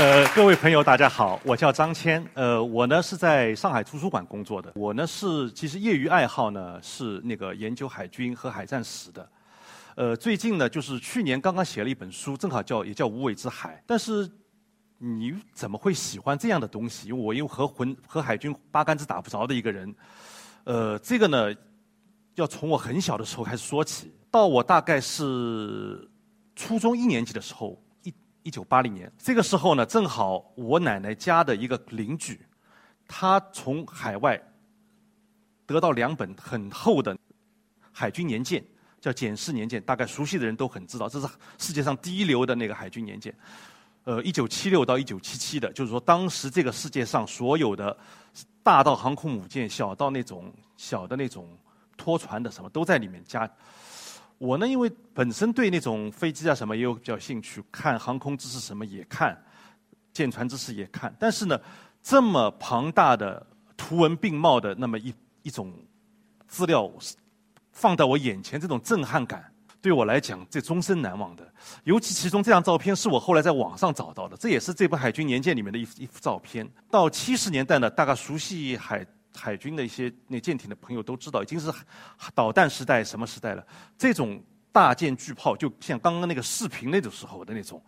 呃，各位朋友，大家好，我叫张谦。呃，我呢是在上海图书馆工作的。我呢是其实业余爱好呢是那个研究海军和海战史的。呃，最近呢就是去年刚刚写了一本书，正好叫也叫《无畏之海》。但是你怎么会喜欢这样的东西？我又和魂和海军八竿子打不着的一个人。呃，这个呢要从我很小的时候开始说起，到我大概是初中一年级的时候。一九八零年，这个时候呢，正好我奶奶家的一个邻居，他从海外得到两本很厚的海军年鉴，叫《简氏年鉴》，大概熟悉的人都很知道，这是世界上第一流的那个海军年鉴。呃，一九七六到一九七七的，就是说当时这个世界上所有的大到航空母舰，小到那种小的那种拖船的什么，都在里面加。我呢，因为本身对那种飞机啊什么也有比较兴趣，看航空知识什么也看，舰船知识也看。但是呢，这么庞大的图文并茂的那么一一种资料放到我眼前，这种震撼感对我来讲，这终身难忘的。尤其其中这张照片是我后来在网上找到的，这也是这部海军年鉴里面的一一幅照片。到七十年代呢，大概熟悉海。海军的一些那舰艇的朋友都知道，已经是导弹时代什么时代了。这种大舰巨炮，就像刚刚那个视频那种时候的那种，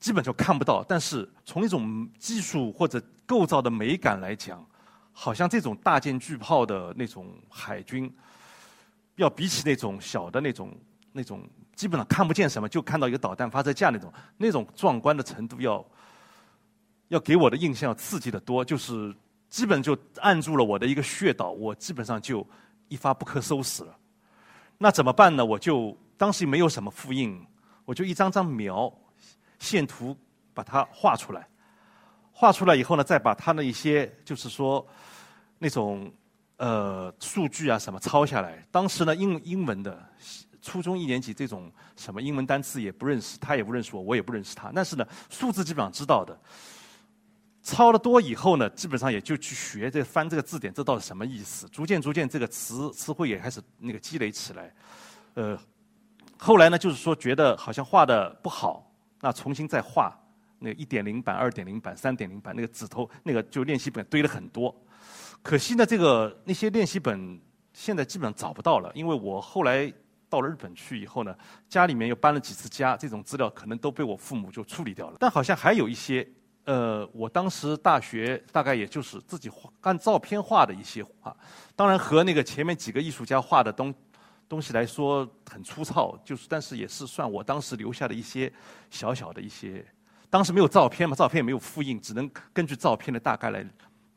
基本就看不到。但是从一种技术或者构造的美感来讲，好像这种大舰巨炮的那种海军，要比起那种小的那种那种基本上看不见什么，就看到一个导弹发射架那种那种壮观的程度，要要给我的印象刺激的多，就是。基本就按住了我的一个穴道，我基本上就一发不可收拾了。那怎么办呢？我就当时没有什么复印，我就一张张描线图把它画出来。画出来以后呢，再把它的一些就是说那种呃数据啊什么抄下来。当时呢英英文的初中一年级这种什么英文单词也不认识，他也不认识我，我也不认识他。但是呢数字基本上知道的。抄的多以后呢，基本上也就去学这翻这个字典，这到底什么意思？逐渐逐渐，这个词词汇也开始那个积累起来。呃，后来呢，就是说觉得好像画的不好，那重新再画那一点零版、二点零版、三点零版，那个纸头那个就练习本堆了很多。可惜呢，这个那些练习本现在基本上找不到了，因为我后来到了日本去以后呢，家里面又搬了几次家，这种资料可能都被我父母就处理掉了。但好像还有一些。呃，我当时大学大概也就是自己画按照片画的一些画，当然和那个前面几个艺术家画的东东西来说很粗糙，就是但是也是算我当时留下的一些小小的一些，当时没有照片嘛，照片也没有复印，只能根据照片的大概来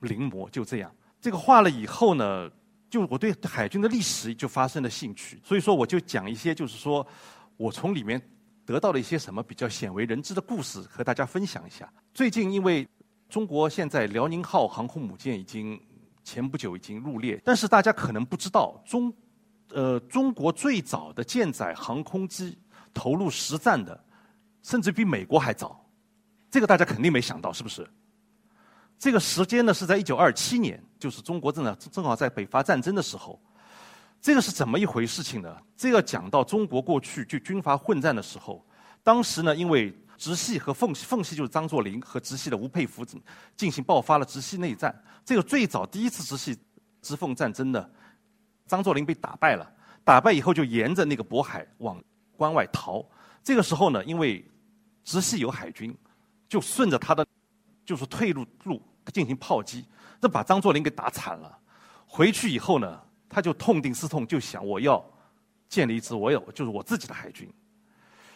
临摹，就这样。这个画了以后呢，就我对海军的历史就发生了兴趣，所以说我就讲一些，就是说我从里面。得到了一些什么比较鲜为人知的故事，和大家分享一下。最近因为中国现在辽宁号航空母舰已经前不久已经入列，但是大家可能不知道，中呃中国最早的舰载航空机投入实战的，甚至比美国还早，这个大家肯定没想到，是不是？这个时间呢是在一九二七年，就是中国正在正好在北伐战争的时候。这个是怎么一回事情呢？这个讲到中国过去就军阀混战的时候，当时呢，因为直系和奉系，奉系就是张作霖和直系的吴佩孚进行爆发了直系内战。这个最早第一次直系直奉战争呢，张作霖被打败了，打败以后就沿着那个渤海往关外逃。这个时候呢，因为直系有海军，就顺着他的就是退路路进行炮击，这把张作霖给打惨了。回去以后呢。他就痛定思痛，就想我要建立一支我有就是我自己的海军。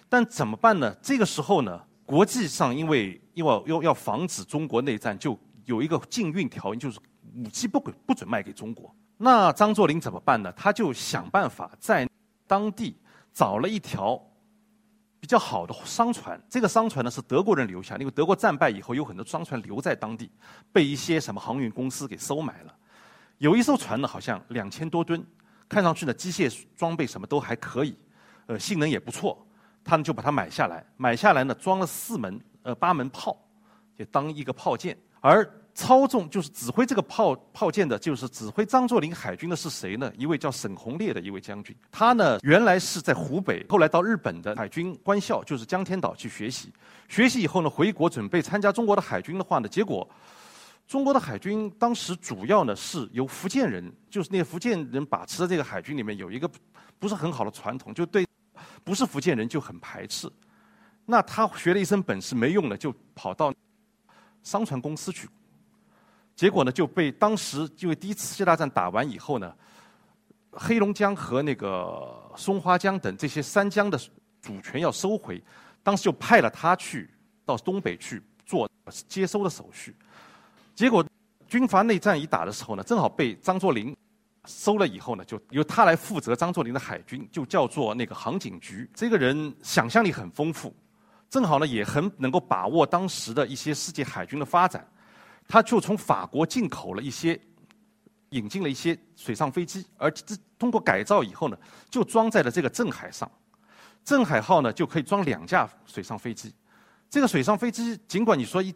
但怎么办呢？这个时候呢，国际上因为因为要要防止中国内战，就有一个禁运条约，就是武器不不准卖给中国。那张作霖怎么办呢？他就想办法在当地找了一条比较好的商船。这个商船呢是德国人留下，因为德国战败以后有很多商船留在当地，被一些什么航运公司给收买了。有一艘船呢，好像两千多吨，看上去呢机械装备什么都还可以，呃性能也不错，他们就把它买下来。买下来呢，装了四门呃八门炮，就当一个炮舰。而操纵就是指挥这个炮炮舰的，就是指挥张作霖海军的是谁呢？一位叫沈鸿烈的一位将军。他呢原来是在湖北，后来到日本的海军官校，就是江天岛去学习。学习以后呢，回国准备参加中国的海军的话呢，结果中国的海军当时主要呢是由福建人，就是那些福建人把持的这个海军里面有一个不是很好的传统，就对不是福建人就很排斥。那他学了一身本事没用了，就跑到商船公司去。结果呢，就被当时因为第一次世界大战打完以后呢，黑龙江和那个松花江等这些三江的主权要收回，当时就派了他去到东北去做接收的手续。结果军阀内战一打的时候呢，正好被张作霖收了以后呢，就由他来负责张作霖的海军，就叫做那个航警局。这个人想象力很丰富，正好呢也很能够把握当时的一些世界海军的发展。他就从法国进口了一些，引进了一些水上飞机，而这通过改造以后呢，就装在了这个镇海上。镇海号呢就可以装两架水上飞机。这个水上飞机尽管你说一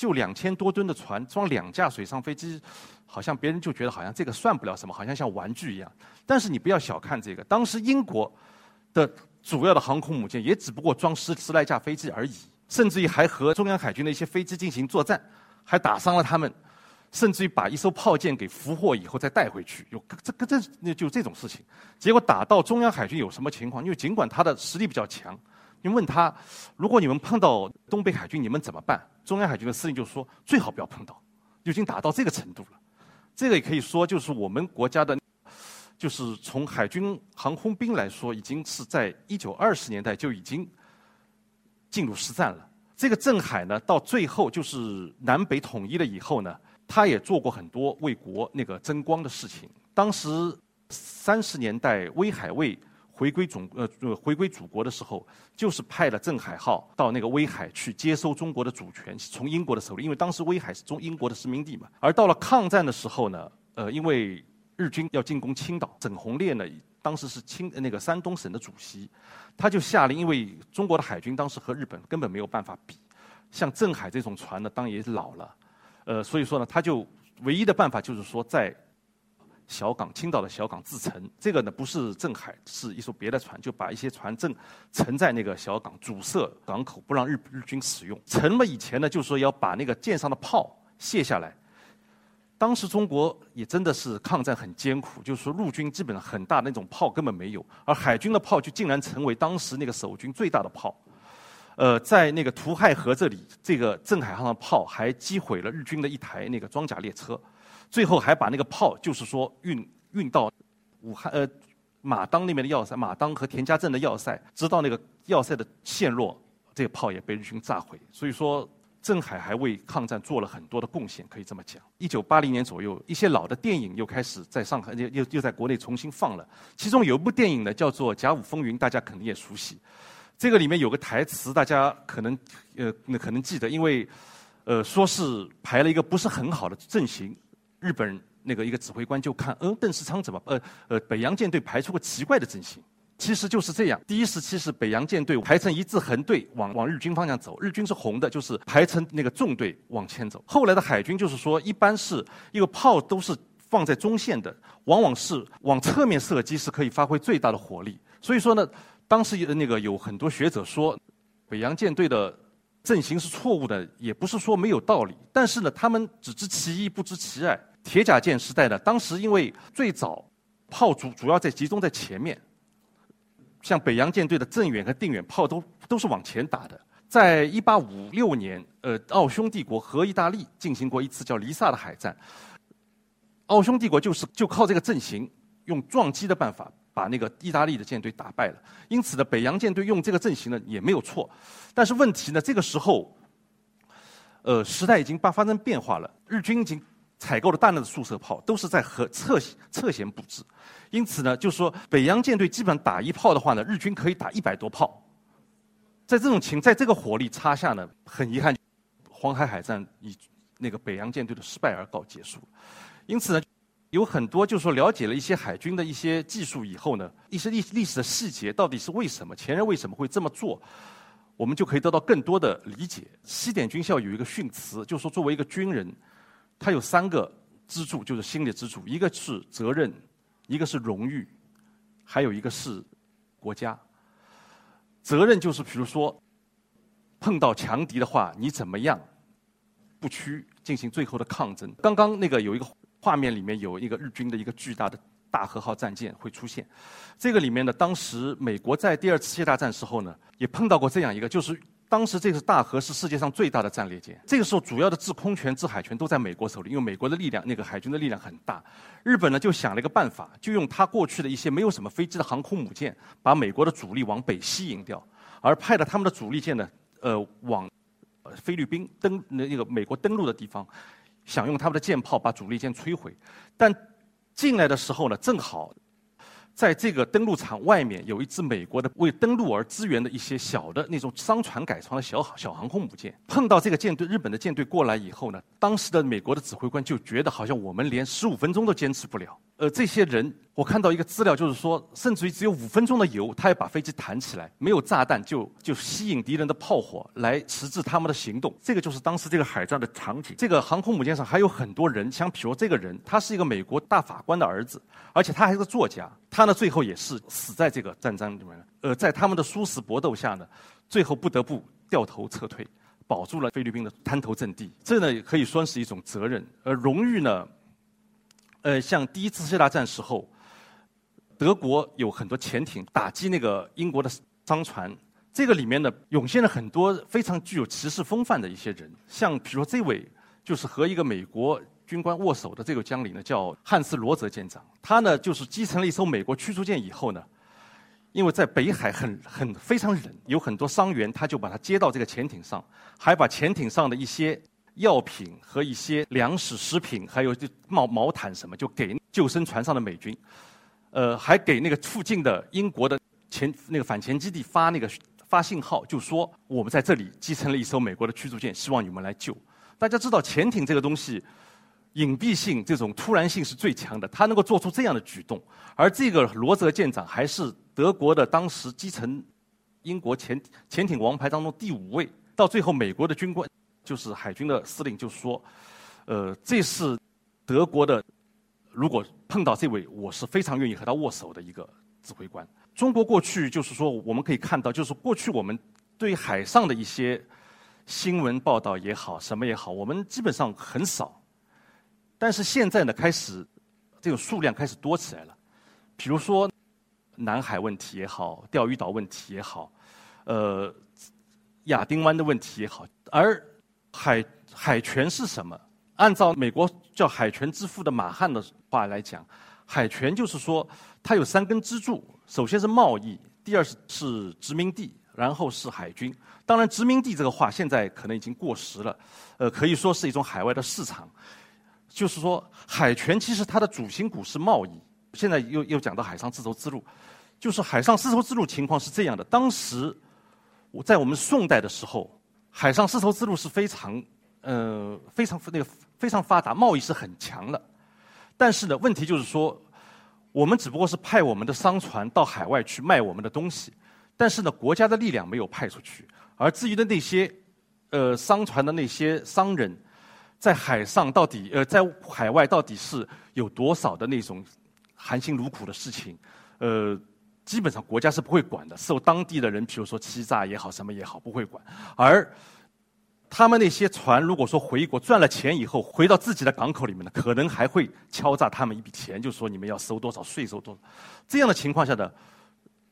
就两千多吨的船装两架水上飞机，好像别人就觉得好像这个算不了什么，好像像玩具一样。但是你不要小看这个，当时英国的主要的航空母舰也只不过装十十来架飞机而已，甚至于还和中央海军的一些飞机进行作战。还打伤了他们，甚至于把一艘炮舰给俘获以后再带回去，有这个这那就这种事情。结果打到中央海军有什么情况？因为尽管他的实力比较强，你问他，如果你们碰到东北海军，你们怎么办？中央海军的司令就说最好不要碰到，已经打到这个程度了。这个也可以说，就是我们国家的，就是从海军航空兵来说，已经是在一九二十年代就已经进入实战了。这个镇海呢，到最后就是南北统一了以后呢，他也做过很多为国那个争光的事情。当时三十年代威海卫回归总呃回归祖国的时候，就是派了镇海号到那个威海去接收中国的主权，从英国的手里，因为当时威海是中英国的殖民地嘛。而到了抗战的时候呢，呃，因为日军要进攻青岛，沈鸿烈呢。当时是清那个山东省的主席，他就下令，因为中国的海军当时和日本根本没有办法比，像镇海这种船呢，当然也老了，呃，所以说呢，他就唯一的办法就是说在小港青岛的小港自沉，这个呢不是镇海，是一艘别的船，就把一些船正沉在那个小港，阻塞港口，不让日日军使用。沉了以前呢，就是说要把那个舰上的炮卸下来。当时中国也真的是抗战很艰苦，就是说陆军基本上很大那种炮根本没有，而海军的炮就竟然成为当时那个守军最大的炮。呃，在那个图亥河这里，这个镇海号的炮还击毁了日军的一台那个装甲列车，最后还把那个炮就是说运运到武汉呃马当那边的要塞，马当和田家镇的要塞，直到那个要塞的陷落，这个炮也被日军炸毁。所以说。郑海还为抗战做了很多的贡献，可以这么讲。一九八零年左右，一些老的电影又开始在上海又又在国内重新放了。其中有一部电影呢，叫做《甲午风云》，大家肯定也熟悉。这个里面有个台词，大家可能呃可能记得，因为呃说是排了一个不是很好的阵型，日本那个一个指挥官就看，嗯，邓世昌怎么呃呃北洋舰队排出个奇怪的阵型。其实就是这样。第一时期是北洋舰队排成一字横队往往日军方向走，日军是红的，就是排成那个纵队往前走。后来的海军就是说，一般是一个炮都是放在中线的，往往是往侧面射击是可以发挥最大的火力。所以说呢，当时那个有很多学者说，北洋舰队的阵型是错误的，也不是说没有道理。但是呢，他们只知其一不知其二。铁甲舰时代呢，当时因为最早炮主主要在集中在前面。像北洋舰队的镇远和定远炮都都是往前打的。在一八五六年，呃，奥匈帝国和意大利进行过一次叫黎萨的海战。奥匈帝国就是就靠这个阵型，用撞击的办法把那个意大利的舰队打败了。因此呢，北洋舰队用这个阵型呢也没有错。但是问题呢，这个时候，呃，时代已经发发生变化了，日军已经。采购了大量的速射炮，都是在和侧侧舷布置，因此呢，就是说北洋舰队基本上打一炮的话呢，日军可以打一百多炮。在这种情，在这个火力差下呢，很遗憾，黄海海战以那个北洋舰队的失败而告结束。因此呢，有很多就是说了解了一些海军的一些技术以后呢，一些历历史的细节到底是为什么，前人为什么会这么做，我们就可以得到更多的理解。西点军校有一个训词，就是说作为一个军人。他有三个支柱，就是心理支柱，一个是责任，一个是荣誉，还有一个是国家。责任就是，比如说碰到强敌的话，你怎么样不屈进行最后的抗争？刚刚那个有一个画面里面有一个日军的一个巨大的大和号战舰会出现，这个里面呢，当时美国在第二次世界大战时候呢，也碰到过这样一个，就是当时这个大和是世界上最大的战列舰，这个时候主要的制空权、制海权都在美国手里，因为美国的力量，那个海军的力量很大。日本呢就想了一个办法，就用他过去的一些没有什么飞机的航空母舰，把美国的主力往北吸引掉，而派了他们的主力舰呢，呃，往菲律宾登那个美国登陆的地方。想用他们的舰炮把主力舰摧毁，但进来的时候呢，正好在这个登陆场外面有一支美国的为登陆而支援的一些小的那种商船改装的小小航空母舰。碰到这个舰队，日本的舰队过来以后呢，当时的美国的指挥官就觉得好像我们连十五分钟都坚持不了。呃，这些人，我看到一个资料，就是说，甚至于只有五分钟的油，他要把飞机弹起来，没有炸弹就就吸引敌人的炮火来迟滞他们的行动。这个就是当时这个海战的场景。这个航空母舰上还有很多人，像比如这个人，他是一个美国大法官的儿子，而且他还是个作家。他呢，最后也是死在这个战争里面了。呃，在他们的殊死搏斗下呢，最后不得不掉头撤退，保住了菲律宾的滩头阵地。这呢，可以说是一种责任。而荣誉呢？呃，像第一次世界大战时候，德国有很多潜艇打击那个英国的商船，这个里面呢涌现了很多非常具有骑士风范的一些人，像比如这位就是和一个美国军官握手的这个将领呢，叫汉斯罗泽舰长，他呢就是击沉了一艘美国驱逐舰以后呢，因为在北海很很非常冷，有很多伤员，他就把他接到这个潜艇上，还把潜艇上的一些。药品和一些粮食、食品，还有就毛毛毯什么，就给救生船上的美军，呃，还给那个附近的英国的前那个反潜基地发那个发信号，就说我们在这里击沉了一艘美国的驱逐舰，希望你们来救。大家知道潜艇这个东西，隐蔽性、这种突然性是最强的，他能够做出这样的举动。而这个罗泽舰长还是德国的当时击沉英国潜潜艇王牌当中第五位，到最后美国的军官。就是海军的司令就说：“呃，这是德国的，如果碰到这位，我是非常愿意和他握手的一个指挥官。中国过去就是说，我们可以看到，就是过去我们对海上的一些新闻报道也好，什么也好，我们基本上很少。但是现在呢，开始这个数量开始多起来了。比如说南海问题也好，钓鱼岛问题也好，呃，亚丁湾的问题也好，而海海权是什么？按照美国叫海权之父的马汉的话来讲，海权就是说它有三根支柱：首先是贸易，第二是是殖民地，然后是海军。当然，殖民地这个话现在可能已经过时了，呃，可以说是一种海外的市场。就是说，海权其实它的主心骨是贸易。现在又又讲到海上丝绸之路，就是海上丝绸之路情况是这样的：当时我在我们宋代的时候。海上丝绸之路是非常，呃，非常那个非常发达，贸易是很强的。但是呢，问题就是说，我们只不过是派我们的商船到海外去卖我们的东西，但是呢，国家的力量没有派出去。而至于的那些，呃，商船的那些商人，在海上到底，呃，在海外到底是有多少的那种含辛茹苦的事情，呃。基本上国家是不会管的，受当地的人，比如说欺诈也好，什么也好，不会管。而他们那些船，如果说回国赚了钱以后，回到自己的港口里面呢，可能还会敲诈他们一笔钱，就说你们要收多少税收多少。这样的情况下的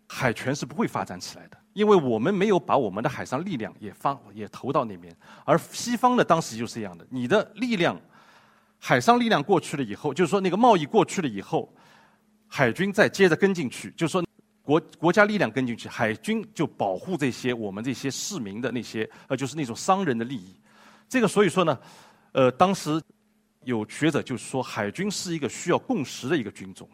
海权是不会发展起来的，因为我们没有把我们的海上力量也放也投到那边。而西方呢，当时就是这样的，你的力量，海上力量过去了以后，就是说那个贸易过去了以后，海军再接着跟进去，就是说。国国家力量跟进去，海军就保护这些我们这些市民的那些呃，就是那种商人的利益。这个所以说呢，呃，当时有学者就是说，海军是一个需要共识的一个军种。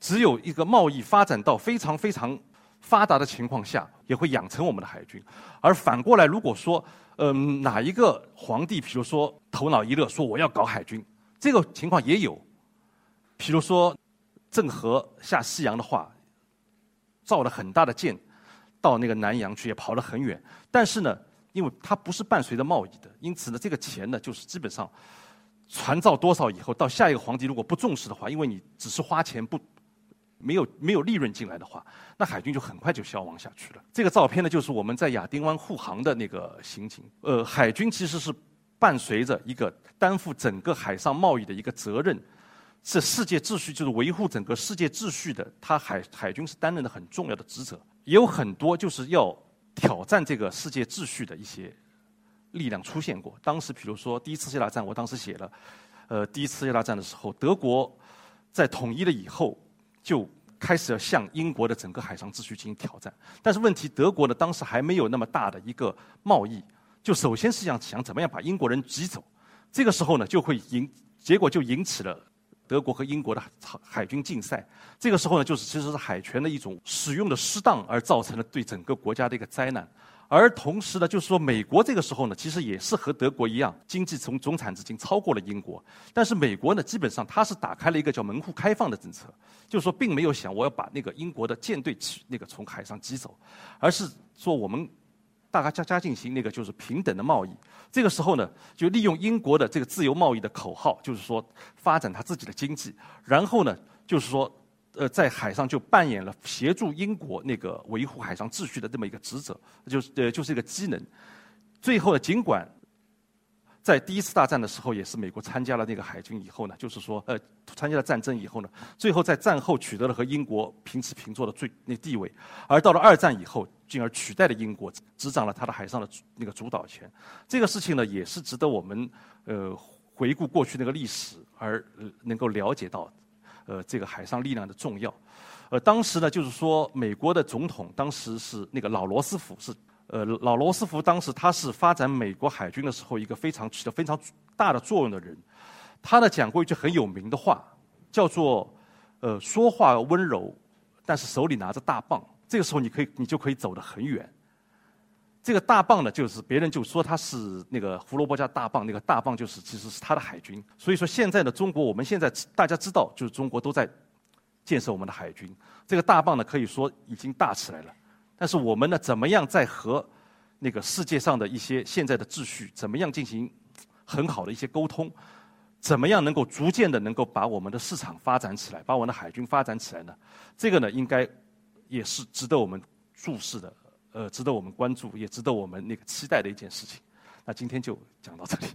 只有一个贸易发展到非常非常发达的情况下，也会养成我们的海军。而反过来，如果说嗯哪一个皇帝，比如说头脑一热说我要搞海军，这个情况也有。比如说郑和下西洋的话。造了很大的舰，到那个南洋去也跑了很远，但是呢，因为它不是伴随着贸易的，因此呢，这个钱呢，就是基本上船造多少以后，到下一个皇帝如果不重视的话，因为你只是花钱不没有没有利润进来的话，那海军就很快就消亡下去了。这个照片呢，就是我们在亚丁湾护航的那个情景。呃，海军其实是伴随着一个担负整个海上贸易的一个责任，是世界秩序，就是维护整个世界秩序的。它海海军是担任的很重要的职责，也有很多就是要挑战这个世界秩序的一些。力量出现过。当时，比如说第一次世界大战，我当时写了，呃，第一次世界大战的时候，德国在统一了以后，就开始要向英国的整个海上秩序进行挑战。但是问题，德国呢，当时还没有那么大的一个贸易，就首先是想想怎么样把英国人挤走。这个时候呢，就会引，结果就引起了德国和英国的海军竞赛。这个时候呢，就是其实是海权的一种使用的失当，而造成了对整个国家的一个灾难。而同时呢，就是说，美国这个时候呢，其实也是和德国一样，经济从总产值已经超过了英国。但是美国呢，基本上它是打开了一个叫门户开放的政策，就是说，并没有想我要把那个英国的舰队那个从海上击走，而是说我们大家加进行那个就是平等的贸易。这个时候呢，就利用英国的这个自由贸易的口号，就是说发展他自己的经济，然后呢，就是说。呃，在海上就扮演了协助英国那个维护海上秩序的这么一个职责，就是呃，就是一个机能。最后呢，尽管在第一次大战的时候，也是美国参加了那个海军以后呢，就是说呃，参加了战争以后呢，最后在战后取得了和英国平起平坐的最那地位，而到了二战以后，进而取代了英国，执掌了他的海上的那个主导权。这个事情呢，也是值得我们呃回顾过去那个历史而能够了解到。呃，这个海上力量的重要，呃，当时呢，就是说，美国的总统当时是那个老罗斯福，是呃老罗斯福，当时他是发展美国海军的时候一个非常起到非常大的作用的人。他呢讲过一句很有名的话，叫做呃说话温柔，但是手里拿着大棒，这个时候你可以你就可以走得很远。这个大棒呢，就是别人就说他是那个胡萝卜加大棒，那个大棒就是其实是他的海军。所以说现在的中国，我们现在大家知道，就是中国都在建设我们的海军。这个大棒呢，可以说已经大起来了。但是我们呢，怎么样在和那个世界上的一些现在的秩序，怎么样进行很好的一些沟通？怎么样能够逐渐的能够把我们的市场发展起来，把我们的海军发展起来呢？这个呢，应该也是值得我们注视的。呃，值得我们关注，也值得我们那个期待的一件事情。那今天就讲到这里。